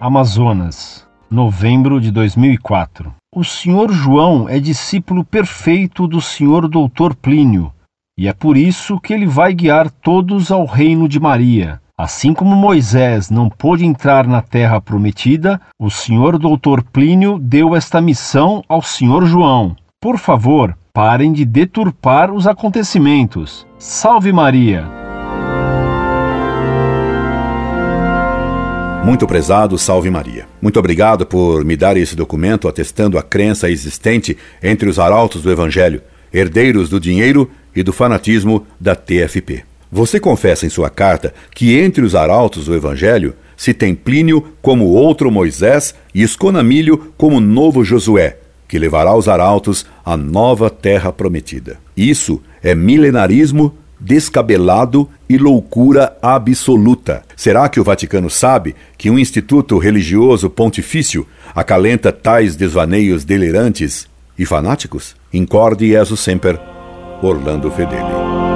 Amazonas, novembro de 2004. O Sr. João é discípulo perfeito do Sr. Doutor Plínio, e é por isso que ele vai guiar todos ao reino de Maria. Assim como Moisés não pôde entrar na terra prometida, o Sr. Doutor Plínio deu esta missão ao Sr. João. Por favor, parem de deturpar os acontecimentos. Salve Maria! Muito prezado, salve Maria. Muito obrigado por me dar esse documento atestando a crença existente entre os arautos do Evangelho, herdeiros do dinheiro e do fanatismo da TFP. Você confessa em sua carta que entre os arautos do Evangelho se tem Plínio como outro Moisés e Esconamilho como novo Josué, que levará os arautos à nova terra prometida. Isso é milenarismo descabelado e loucura absoluta. Será que o Vaticano sabe que um instituto religioso pontifício acalenta tais desvaneios delirantes e fanáticos? Incorde Jesus Semper, Orlando Fedeli.